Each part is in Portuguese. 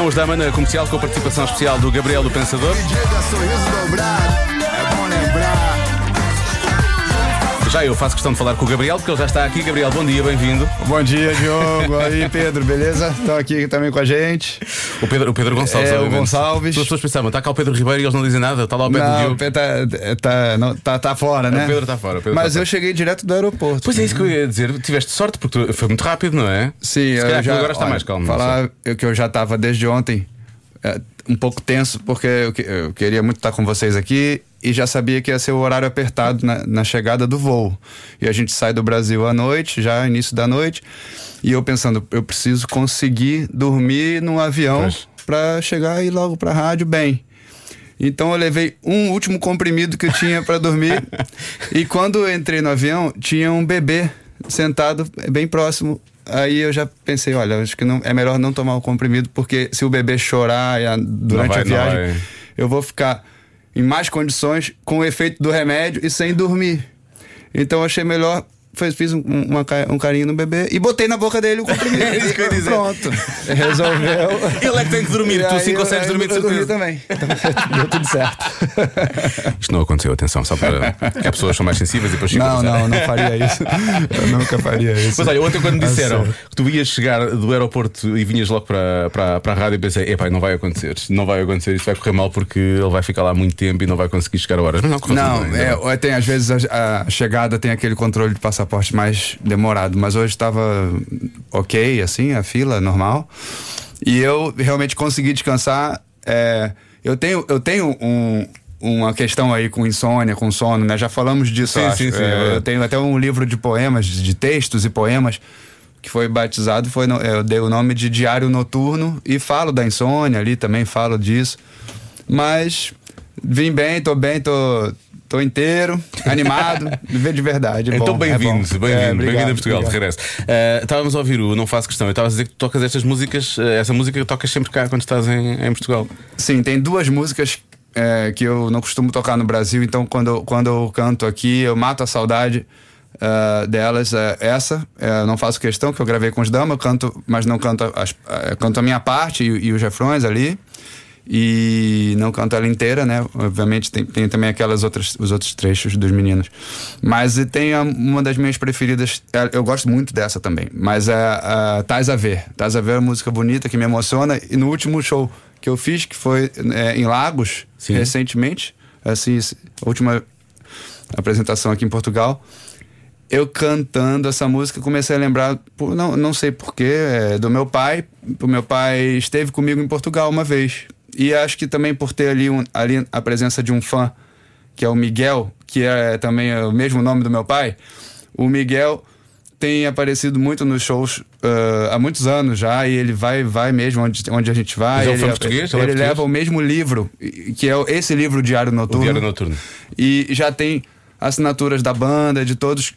São os Dama comercial com a participação especial do Gabriel do Pensador. Já eu faço questão de falar com o Gabriel, porque ele já está aqui. Gabriel, bom dia, bem-vindo. Bom dia, Diogo. Aí, Pedro, beleza? Estão aqui também com a gente. O Pedro, o Pedro Gonçalves. É, o obviamente. Gonçalves. As pessoas pensavam, está cá o Pedro Ribeiro e eles não dizem nada, está lá o Pedro Não, Diogo. o Pedro tá, tá, não, tá, tá fora, né? O Pedro está fora. o Pedro Mas está eu fora. cheguei direto do aeroporto. Pois é isso que eu ia dizer. Tiveste sorte, porque tu- foi muito rápido, não é? Sim, Se eu já, agora está olha, mais calmo. Falar que eu já estava desde ontem é, um pouco tenso, porque eu, que- eu queria muito estar com vocês aqui e já sabia que ia ser o horário apertado na, na chegada do voo. E a gente sai do Brasil à noite, já início da noite, e eu pensando, eu preciso conseguir dormir num avião para chegar e logo para a rádio bem. Então eu levei um último comprimido que eu tinha para dormir. e quando eu entrei no avião, tinha um bebê sentado bem próximo. Aí eu já pensei, olha, acho que não, é melhor não tomar o comprimido, porque se o bebê chorar a- durante vai- a viagem, eu vou ficar em mais condições com o efeito do remédio e sem dormir. Então eu achei melhor. Fiz, fiz um, uma um carinho no bebê e botei na boca dele o comprimido. É isso que eu ia dizer. Pronto. Resolveu. Ele é que tem que dormir, E tu sim eu- consegues dormir de eu certeza. também. Então, Deu tudo certo. Isto não aconteceu, atenção, só para que as pessoas são mais sensíveis e depois a Não, não, não faria isso. Eu nunca faria isso. Mas olha, ontem quando me disseram que tu ias chegar do aeroporto e vinhas logo para, para, para a rádio, eu pensei, epá, não vai acontecer, não vai acontecer, isto vai correr mal porque ele vai ficar lá muito tempo e não vai conseguir chegar a horas. Mas não, Não, ainda bem. é, tem, às vezes a, a chegada tem aquele controle de passaporte mais demorado, mas hoje estava ok, assim, a fila normal. E eu realmente consegui descansar. é, eu tenho, eu tenho um- uma questão aí com insônia, com sono, né? Já falamos disso, Sim, eu acho. sim, sim, É, é. eu tenho até um livro de poemas, de textos e poemas, que foi batizado, foi no- eu dei o nome de Diário Noturno e falo da insônia ali também, falo disso. Mas vim bem, tô bem, tô, tô inteiro, animado, viver de verdade. é Então, bom, é bem-vindo, bem-vindo, É, bem-vindo a Portugal, de obrigado. regresso. Eh, estávamos a ouvir o Não Faço Questão, eu estava a dizer que tu tocas estas músicas, eh, essa música que tocas sempre cá quando estás em, em Portugal. Sim, tem duas músicas é, que eu não costumo tocar no Brasil, então quando, eu- quando eu canto aqui, eu mato a saudade ah, delas. É, essa, é, não faço questão, que eu gravei com os Dama, canto, mas não canto, as, canto a minha parte e, e os refrões ali. E não canto ela inteira, né? Obviamente tem, tem também aquelas outras, os outros trechos dos meninos. Mas tem a- uma das minhas preferidas, é, eu gosto muito dessa também. Mas é a Tais a Ver. Tais a Ver é uma música bonita que me emociona. E no último show que eu fiz, que foi é, em Lagos, Sim. recentemente, assim, a última apresentação aqui em Portugal, eu cantando essa música comecei a lembrar, por- não, não sei porquê, é, do meu pai. O meu pai esteve comigo em Portugal uma vez. E acho que também por ter ali, um- ali a presença de um fã, que é o Miguel, que é também o mesmo nome do meu pai. O Miguel tem aparecido muito nos shows ah, há muitos anos já, e ele vai, vai mesmo onde, onde a gente vai. Mas é um ele português? Ele é ele português? leva o mesmo livro, que é esse livro Diário O Noturno. Diário Noturno. E já tem assinaturas da banda, de todos,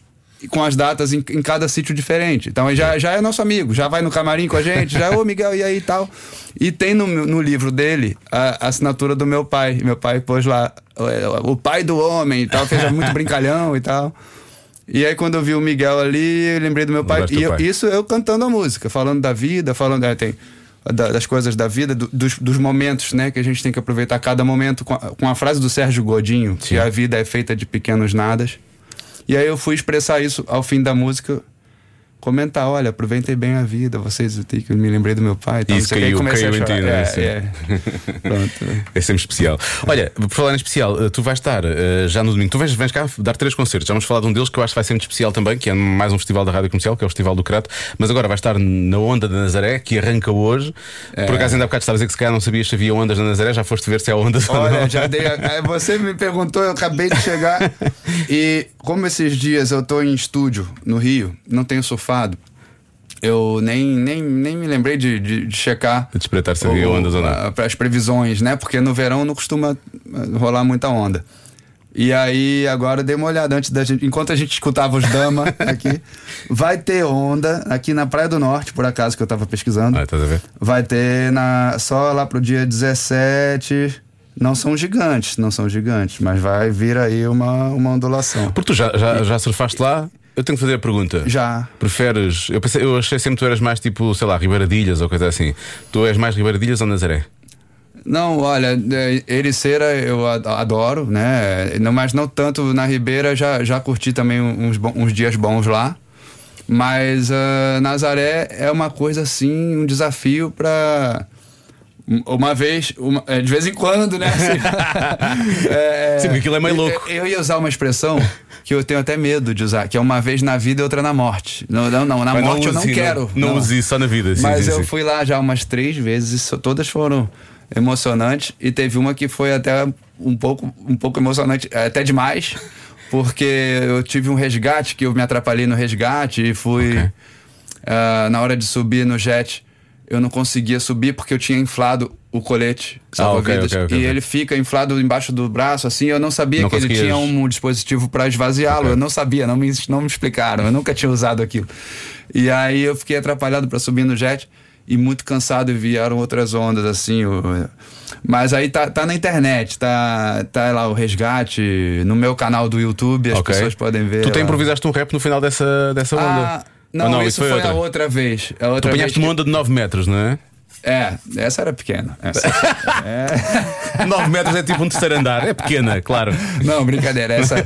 com as datas em, em cada sítio diferente. Então ele já, já é nosso amigo, já vai no camarim com a gente, já, ô Miguel, e aí e tal. E tem no, no livro dele a, a assinatura do meu pai. Meu pai pôs lá, o, o pai do homem e tal, fez muito brincalhão e tal. E aí, quando eu vi o Miguel ali, eu lembrei do meu pai. E eu- pai. isso eu cantando a música, falando da vida, falando. é, tem, da- das coisas da vida, do- dos, dos momentos, né? Que a gente tem que aproveitar cada momento com a, com a frase do Sérgio Godinho, Sim. que a vida é feita de pequenos nadas. E aí eu fui expressar isso ao fim da música, comentar, olha, aproveitei bem a vida, vocês, eu que me lembrei do meu pai. e tal, Isso caiu- caiu a em ti, não é? É, é. É sempre especial. Olha, por falar em especial, eh, tu vais estar eh, já no domingo. Tu vens, vens cá dar três concertos. Já vamos falar de um deles que eu acho que vai ser muito especial também, que é mais um festival da rádio comercial, que é o Festival do Crato. Mas agora vais estar na Onda da Nazaré, que arranca hoje. É. Por acaso ainda há bocado estava a dizer que se calhar não sabias se havia ondas na Nazaré, já foste ver se há ondas ou Olha, não. já dei. a- Você me perguntou, eu acabei de chegar. e como esses dias eu tô em estúdio no Rio, não tenho eu nem, nem, nem me lembrei de, de, de checar. De espreitar se havia ondas ou não. Para as previsões, né? Porque no verão não costuma eh, rolar muita onda. E aí, agora eu dei uma olhada antes da gente. Enquanto a gente escutava os Dama aqui, vai ter onda aqui na Praia do Norte, por acaso, que eu tava pesquisando. Ah, a ver? Vai ter na, só lá pro dia 17. Não são gigantes, não são gigantes, mas vai vir aí uma, uma ondulação. Porque tu já, já, já surfaste lá? Eu tenho que fazer a pergunta. Já. Preferes. Eu, pensei, eu achei sempre que tu eras mais tipo, sei lá, Ribeiradilhas ou coisa assim. Tu és mais Ribeiradilhas ou Nazaré? Não, olha, Ericeira eu adoro, né? Mas não tanto na Ribeira, já, já curti também uns, uns dias bons lá. Mas ah, Nazaré é uma coisa assim, um desafio pra. Uma vez, uma- é, de vez em quando, né? Assim, é, Sim, porque aquilo é meio louco. Eu, eu ia usar uma expressão que eu tenho até medo de usar, que é uma vez na vida e outra na morte. Não, não, não na Mas morte eu não use- quero. Não, use isso só na vida. Sim, Mas sim, eu sim. fui lá já umas três vezes e todas foram emocionantes. E teve uma que foi até um pouco, um pouco emocionante, até demais, porque eu tive um resgate que eu me atrapalhei no resgate e fui. Ok. ah, na hora de subir no jet, eu não conseguia subir porque eu tinha inflado o colete Ah, ok, salva-vidas. ok, ok, e ele fica inflado embaixo do braço, assim. Eu não sabia Não que ele tinha um dispositivo para esvaziá-lo. Eu não sabia, não me, não me explicaram. Eu nunca tinha usado aquilo. E aí eu fiquei atrapalhado para subir no jet e muito cansado e vieram outras ondas, assim. Mas aí tá, tá na internet, tá, tá lá o resgate, no meu canal do YouTube, as pessoas podem ver. Tu lá. improvisaste um rap no final dessa, dessa onda. Ah, não, Ou isso foi, outra? a outra vez. A Tu outra vez apanhaste uma onda de 9 metros, não é? É, essa era pequena. Essa- é. 9 metros é tipo um terceiro andar. É pequena, claro. Não, brincadeira. Essa,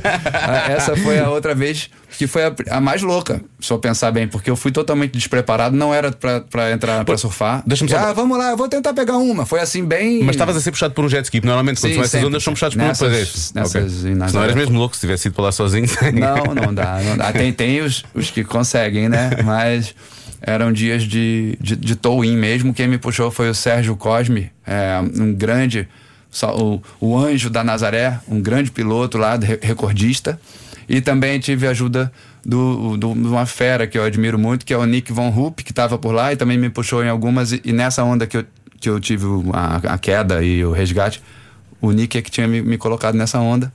essa foi a outra vez que foi a, a mais louca, se eu pensar bem, porque eu fui totalmente despreparado, não era pra, pra entrar pra surfar. deixa-me só- Ah, vamos lá, eu vou tentar pegar uma. Foi assim, bem. Mas estavas a ser puxado por um jet ski. Normalmente, quando Sim, são essas sempre. ondas, são puxados por um é. nessas Ok. em Nazaré. Se não eras mesmo louco se tivesse ido para lá sozinho. Não, não dá, não dá. Tem, tem os, os que conseguem, né? Mas eram dias de, de, de tow-in mesmo. Quem me puxou foi o Sérgio Cosme, é, um grande, o, o anjo da Nazaré, um grande piloto lá, re- recordista. E também tive ajuda do, do- de uma fera que eu admiro muito, que é o Nick Von Rupp, que estava por lá e também me puxou em algumas. E, e nessa onda que eu, que eu tive a, a queda e o resgate, o Nick é que tinha me, me colocado nessa onda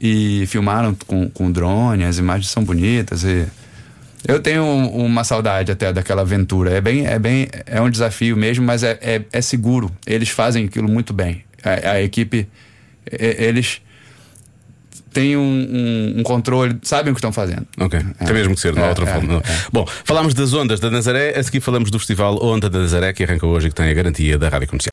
e filmaram com, com drone, as imagens são bonitas e eu tenho um- uma saudade até daquela aventura. É bem, é bem, é um desafio mesmo, mas é, é, é seguro. Eles fazem aquilo muito bem. A, a equipe, eles têm um, um- um controle, sabem o que estão fazendo. Ok, tem mesmo que ser, não há É, outra é, forma. não. é. Bom, falámos das ondas da Nazaré, a seguir falamos do festival Onda da Nazaré, que arranca hoje e que tem a garantia da rádio comercial.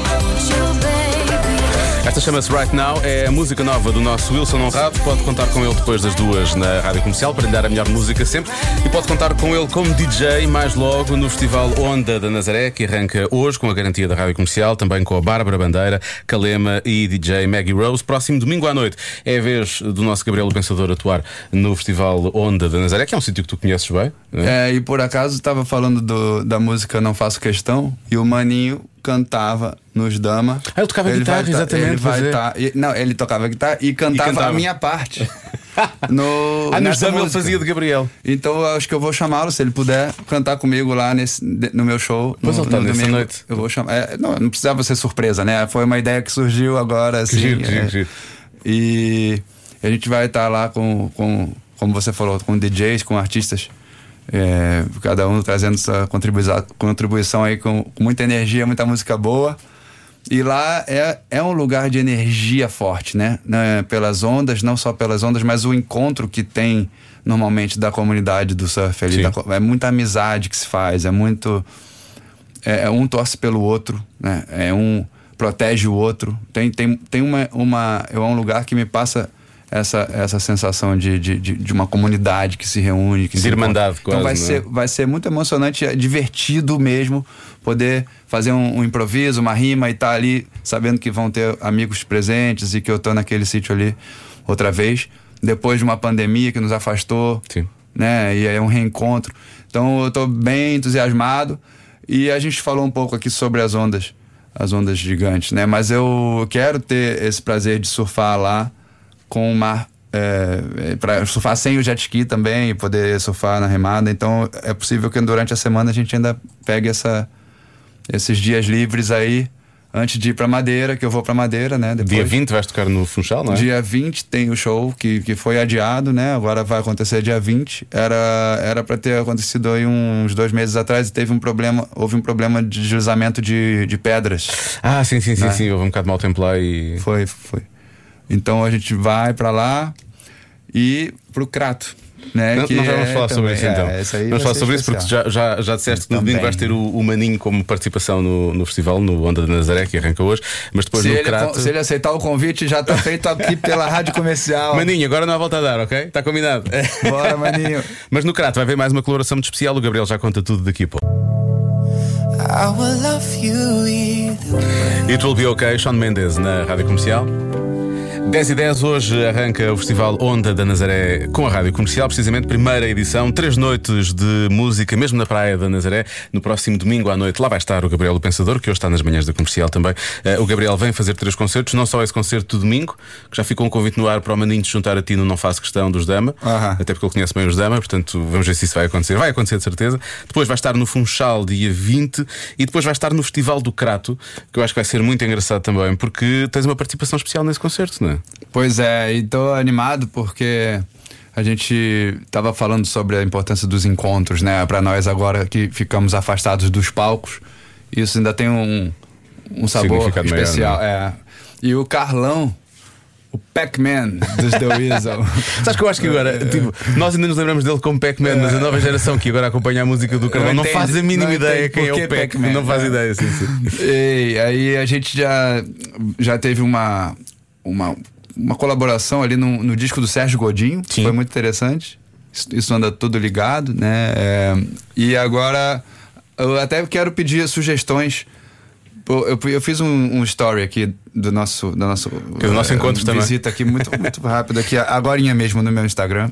Esta chama-se Right Now, é a música nova do nosso Wilson Honrado. Pode contar com ele depois das duas na rádio comercial para lhe dar a melhor música sempre. E pode contar com ele como DJ mais logo no festival Onda da Nazaré, que arranca hoje com a garantia da rádio comercial, também com a Bárbara Bandeira, Calema e DJ Maggie Rose. Próximo domingo à noite é a vez do nosso Gabriel Pensador atuar no festival Onda da Nazaré, que é um sítio que tu conheces bem. é? É, e por acaso estava falando do- da música Não Faço Questão e o Maninho cantava nos Dama. Ah, ele tocava Ele guitarra, tá- exatamente, Ele vai tá- e- não, ele tocava guitarra e cantava, cantava. a minha parte. no, Ah, nos Dama ele música. fazia de Gabriel. Então eu acho que eu vou chamá-lo, se ele puder, cantar comigo lá nesse, no meu show. Pois no, ele tá no nessa domingo. noite. Eu vou chamar. é, não, não precisava ser surpresa, né? Foi uma ideia que surgiu agora, assim. giro, que giro, é. que giro. E a gente vai estar lá com, com, como você falou, com DJs, com artistas. É, cada um trazendo sua contribuição, contribuição aí com, com muita energia, muita música boa. E lá é, é um lugar de energia forte, né? Né, Pelas ondas, não só pelas ondas, mas o encontro que tem normalmente da comunidade do surf ali. Da é muita amizade que se faz, é muito. É, é um torce pelo outro, né? É um protege o outro. Tem, tem, tem uma, uma. É um lugar que me passa essa, essa sensação de, de, de, uma comunidade que se reúne. Que De se irmandade, encontra. Então vai quase, né? ser, vai ser muito emocionante, é divertido mesmo poder fazer um, um improviso, uma rima e estar ali sabendo que vão ter amigos presentes e que eu tô naquele sítio ali outra vez, depois de uma pandemia que nos afastou, Sim. né? E é um reencontro. Então eu tô bem entusiasmado e a gente falou um pouco aqui sobre as ondas, as ondas gigantes, né? Mas eu quero ter esse prazer de surfar lá com o mar é, para surfar sem o jet ski também e poder surfar na remada. Então é possível que durante a semana a gente ainda pegue essa, esses dias livres aí antes de ir para Madeira, que eu vou para Madeira, né? Depois. Dia 20 vais tocar no Funchal, não é? Dia 20 tem o show que, que foi adiado, né? Agora vai acontecer dia 20. Era era para ter acontecido aí uns dois meses atrás e teve um problema, houve um problema de deslizamento de, de pedras. Ah, sim, sim, sim, Né? sim. Houve um bocado de mau tempo lá e. Foi, foi. Então a gente vai para lá e pro Crato. Né, não, já vamos é falar sobre isso é, então. aí vamos falar sobre isso porque especial. já, já, já disseste que no Também. domingo vais ter o, o Maninho como participação no, no festival, no Onda de Nazaré, que arranca hoje, mas depois Se no ele, Crato. se ele aceitar o convite, já tá feito aqui pela rádio comercial. Maninho, agora não há volta a dar, ok? Está combinado. Bora, maninho. Mas no Crato vai haver mais uma coloração muito especial. O Gabriel já conta tudo daqui a pouco. I will love you. It will be ok, Sean Mendes na rádio comercial. 10 e 10 hoje arranca o Festival Onda da Nazaré com a Rádio Comercial, precisamente primeira edição, três noites de música, mesmo na Praia da Nazaré. No próximo domingo à noite, lá vai estar o Gabriel o Pensador, que hoje está nas manhãs da comercial também. Eh, o Gabriel vem fazer três concertos, não só esse concerto do domingo, que já ficou um convite no ar para o Maninho se juntar a ti no Não Faço Questão dos Dama, até porque ele conhece bem os Dama, portanto vamos ver se isso vai acontecer. Vai acontecer de certeza. Depois vai estar no Funchal dia 20 e depois vai estar no Festival do Crato, que eu acho que vai ser muito engraçado também, porque tens uma participação especial nesse concerto, não é? Pois é, e tô animado porque a gente tava falando sobre a importância dos encontros, né? Pra nós agora que ficamos afastados dos palcos, isso ainda tem um, um sabor maior, especial. é. E o Carlão, o Pac-Man dos The Weasel. Sabes que eu acho que agora, tipo, nós ainda nos lembramos dele como Pac-Man, mas a nova geração que agora acompanha a música do Carlão não, Não faz a mínima ideia quem é o que Pac, Pac-Man, não faz é. ideia, sim, sim. E aí a gente já, já teve uma, uma, uma colaboração ali no, no disco do Sérgio Godinho, que Sim. foi muito interessante. Isso, isso anda tudo ligado, né? É, e agora eu até quero pedir sugestões. Eu, eu fiz um, um story aqui do nosso, do nosso, Que é do nosso eh, encontro também. visita aqui muito, muito rápido aqui, agorinha mesmo no meu Instagram.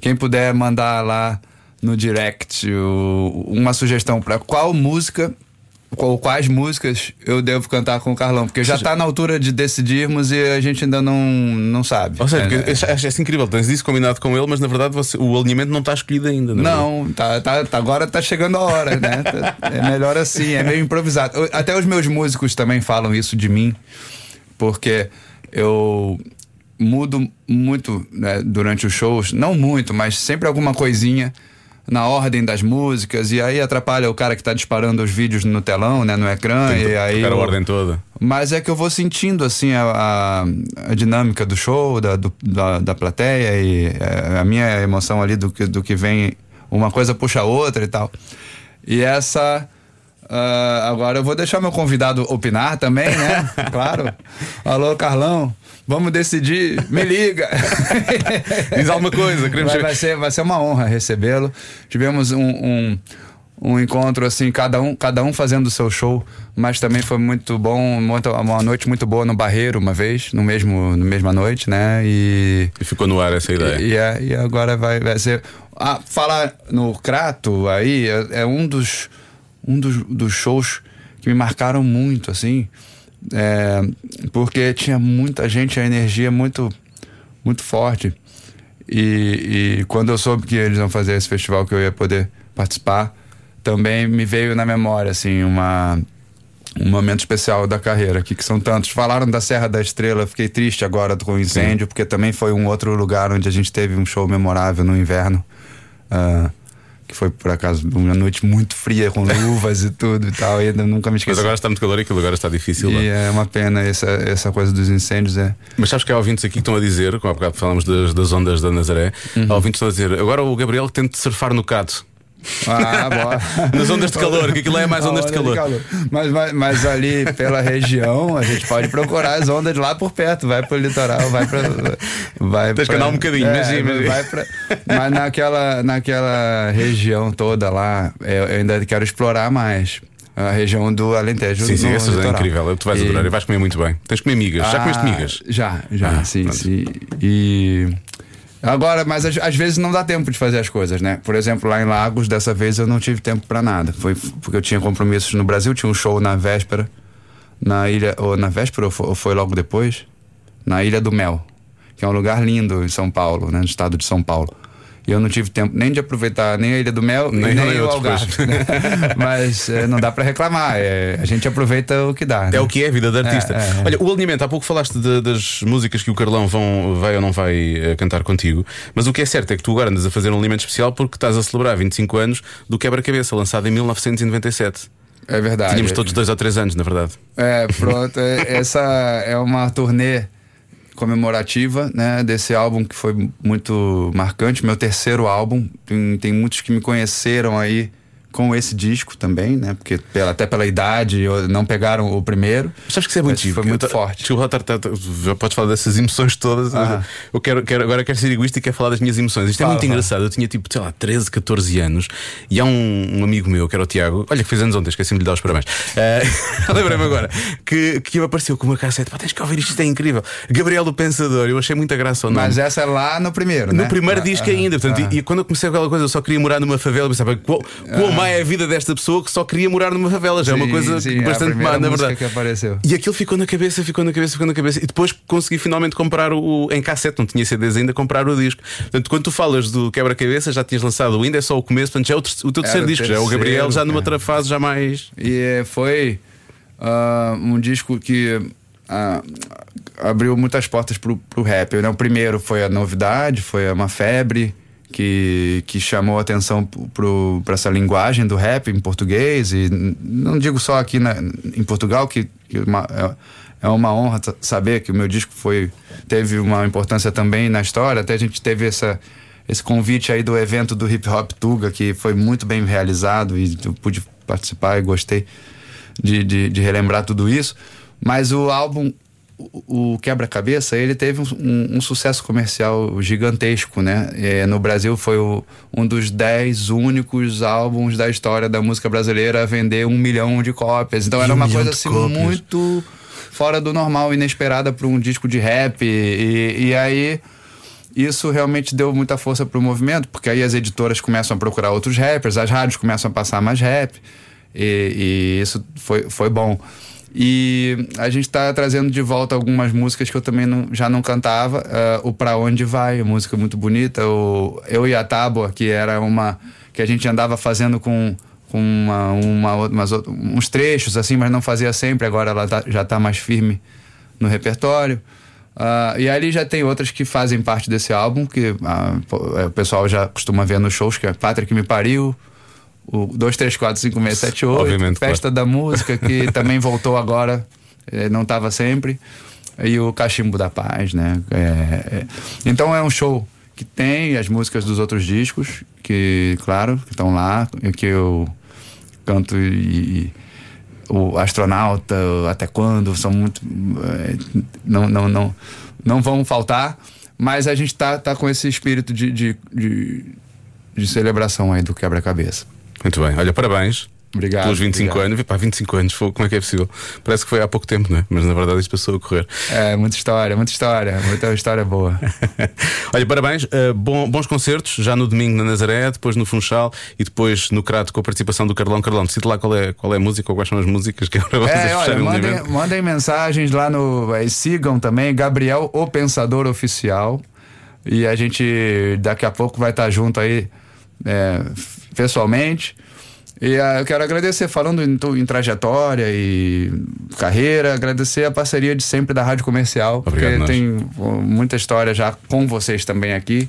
Quem puder mandar lá no direct uma sugestão para qual música quais músicas eu devo cantar com o Carlão, porque já tá na altura de decidirmos e a gente ainda não, não sabe. Ou seja, É, acho, acho isso incrível, tens isso combinado com ele, mas na verdade você- o alinhamento não está escolhido ainda. é verdade? Não, tá, tá, tá- agora tá chegando a hora, né? Tá- É melhor assim, é meio improvisado. Eu- Até os meus músicos também falam isso de mim, porque eu mudo muito né, durante os shows, não muito, mas sempre alguma coisinha na ordem das músicas, e aí atrapalha o cara que tá disparando os vídeos no telão, né, no ecrã, Tem e aí. a ordem toda. mas é que eu vou sentindo assim a, a- a dinâmica do show, da, do- da, da plateia e é, a minha emoção ali do que, do que vem, uma coisa puxa a outra e tal. E essa. Ah, agora eu vou deixar meu convidado opinar também, né? claro. Alô, Carlão, vamos decidir, me liga. Diz alguma coisa, vai, vai ser, vai ser uma honra recebê-lo. Tivemos um, um, um encontro assim, cada um, cada um fazendo o seu show, mas também foi muito bom, muito- uma noite muito boa no Barreiro uma vez, no mesmo, no mesma noite, né? E E ficou no ar essa ideia. e, e, é- e agora vai, vai ser. Ah, falar no Crato aí é, é um dos um dos, dos shows que me marcaram muito, assim. é, porque tinha muita gente, a energia muito, muito forte. E, e quando eu soube que eles iam fazer esse festival que eu ia poder participar, também me veio na memória, assim, uma, um momento especial da carreira aqui, que são tantos. Falaram da Serra da Estrela, fiquei triste agora com o incêndio, porque também foi um outro lugar onde a gente teve um show memorável no inverno. ah, que foi, por acaso, uma noite muito fria, com luvas e tudo e tal. E ainda nunca me Mas esqueci. agora está muito calor e aquilo agora está difícil. lá. E é uma pena essa, essa coisa dos incêndios. É. Mas sabes que há ouvintes aqui que estão a dizer, como há bocado falamos das, das ondas da Nazaré, Uhum. há ouvintes que estão a dizer, agora o Gabriel que tente surfar no cato. Ah, bora. Nas ondas de calor, que aquilo é mais ondas de onda calor. Mas, mas, mas ali pela região, a gente pode procurar as ondas lá por perto. Vai pro litoral, vai pra. Vai Tens que andar um bocadinho, é, imagina, imagina. Vai pra, mas naquela, naquela região toda lá, eu eu ainda quero explorar mais. A região do Alentejo. Sim, sim, essa é incrível. Tu vais E- adorar e vais comer muito bem. Tens de comer migas. Já ah, comeste migas? Já, já, Ah, sim, pronto. sim. E. Agora, mas às, vezes não dá tempo de fazer as coisas, né? Por exemplo, lá em Lagos, dessa vez eu não tive tempo pra nada. Foi porque eu tinha compromissos no Brasil, tinha um show na véspera, na ilha. Ou na véspera ou foi logo depois? Na Ilha do Mel, que é um lugar lindo em São Paulo, né? No estado de São Paulo. E eu não tive tempo nem de aproveitar nem a Ilha do Mel, Nem- nem, nem o Algarve. né? Mas eh, não dá pra reclamar. é, a gente aproveita o que dá. É né? o que é a vida de artista. É, é, é. Olha, o alinhamento, há pouco falaste de- das músicas que o Carlão vão, vai ou não vai eh, cantar contigo, mas o que é certo é que tu agora andas a fazer um alimento especial porque estás a celebrar 25 anos do Quebra-Cabeça, lançado em 1997. É verdade. Tínhamos todos dois ou três anos, na verdade. É, pronto. é- Essa é uma turnê comemorativa, né, desse álbum que foi muito marcante, meu terceiro álbum. Tem, tem muitos que me conheceram aí com esse disco também, né? Porque pela, até pela idade não pegaram o primeiro. Mas acho que isso é muito Foi muito forte. Tá, tá, já podes falar dessas emoções todas. Ah. Eu quero, quero, agora quero ser egoísta e quero falar das minhas emoções. Isto é Fala, muito engraçado. Eu tinha tipo, sei lá, 13, 14 anos e há um, um amigo meu, que era o Tiago, olha que fez anos ontem, esqueci-me de lhe dar os parabéns. Uh, Lembrei-me agora que, que apareceu com uma cassete. Pá, tens que ouvir isto, isto é incrível. Gabriel do Pensador, eu achei muita graça ao nome. Mas essa é lá no primeiro, né? No primeiro Ah, disco ah, ainda, portanto, ah. e, e quando eu comecei aquela coisa, eu só queria morar numa favela, pensava, qual, qual má é a vida desta pessoa que só queria morar numa favela? Já é uma coisa sim, a bastante má, na verdade. E aquilo ficou na cabeça, ficou na cabeça, ficou na cabeça. E depois consegui finalmente comprar o, em cassete, não tinha CDs ainda, comprar o disco. Portanto, quando tu falas do quebra-cabeça, já tinhas lançado o ainda, é só o começo, portanto, já é o, o teu terceiro disco, já é o terceiro, Gabriel, já numa é. outra fase, já mais. E eh, foi ah, um disco que ah, abriu muitas portas pro, pro rap. Né? O primeiro foi a novidade, foi uma febre que, que chamou atenção para essa linguagem do rap em português. E não digo só aqui na- em Portugal, que, que uma- é, é uma honra saber que o meu disco foi, teve uma importância também na história. Até a gente teve essa esse convite aí do evento do Hip Hop Tuga, que foi muito bem realizado e eu pude participar e gostei de, de, de relembrar tudo isso. Mas o álbum, o, o Quebra-Cabeça, ele teve um, um- sucesso comercial gigantesco, né? É, no Brasil foi o- um dos dez únicos álbuns da história da música brasileira a vender um milhão de cópias. Então E era um uma coisa assim cópias. muito fora do normal, inesperada para um disco de rap. E, e aí isso realmente deu muita força pro movimento, porque aí as editoras começam a procurar outros rappers, as rádios começam a passar mais rap, e, e isso foi, foi bom. E a gente tá trazendo de volta algumas músicas que eu também não- já não cantava. ah, o Pra Onde Vai, música muito bonita. O Eu e a Tábua, que era uma. que a gente andava fazendo com, com uma, uma, umas uns trechos, assim, mas não fazia sempre. Agora ela tá- já tá mais firme no repertório. Ah, e ali já tem outras que fazem parte desse álbum, que é, o pessoal já costuma ver nos shows, que é Pátria que me pariu, o 2, 3, 4, 5, 6, 7, 8, Obviamente, Festa da Música, que também voltou agora, eh, não estava sempre, e o Cachimbo da Paz, né? É, é. Então é um show que tem as músicas dos outros discos, que, claro, que estão lá, que eu canto e, e o astronauta, até quando, são muito. eh, Não, não, não, não vão faltar, mas a gente tá, tá com esse espírito de, de, de, de celebração aí do quebra-cabeça. Muito bem, olha, parabéns. Obrigado, Pelos 25 obrigado. anos, pá, 25 anos, como é que é possível? Parece que foi há pouco tempo, não é? Mas na verdade isto passou a correr. É, muita história, muita história, muita história boa. Olha, parabéns, uh, bom- bons concertos, já no domingo na Nazaré, depois no Funchal e depois no Crato com a participação do Carlão Carlão. Cita lá qual é, qual é a música ou quais são as músicas que é para vocês É, olha, mandem, mandem mensagens lá no. eh, sigam também, Gabriel, o Pensador Oficial. E a gente daqui a pouco vai estar junto aí é, pessoalmente. E ah, eu quero agradecer, falando em, em trajetória e carreira, agradecer a parceria de sempre da Rádio Comercial, Obrigado, porque nós. tem muita história já com vocês também aqui.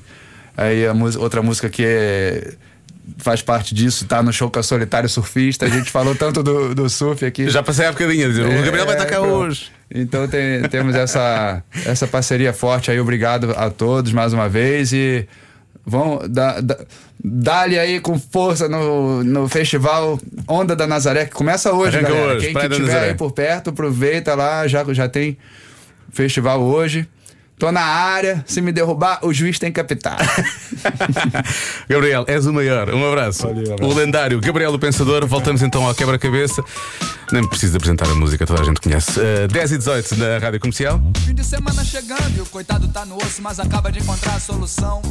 Aí a outra música que é- faz parte disso, tá no show com a Solitário Surfista. A gente falou tanto do, do surf aqui. Já passei a dizer, o Gabriel vai É, então- hoje. Então tem- temos essa, essa parceria forte aí. Obrigado a todos mais uma vez e vão dar dá-lhe aí com força no, no festival Onda da Nazaré que começa hoje, Arranca galera. hoje, Quem que tiver Nazaré. aí por perto, aproveita lá, já já tem festival hoje. Tô na área, se me derrubar, o juiz tem que apitar. Gabriel, és o maior. Um abraço. Valeu, abraço. O lendário Gabriel do Pensador. Voltamos então ao quebra-cabeça. Nem preciso apresentar a música, toda a gente conhece. Uh, 10 e 18 na rádio comercial. Fim de semana chegando e o coitado tá no osso, mas acaba de encontrar a solução.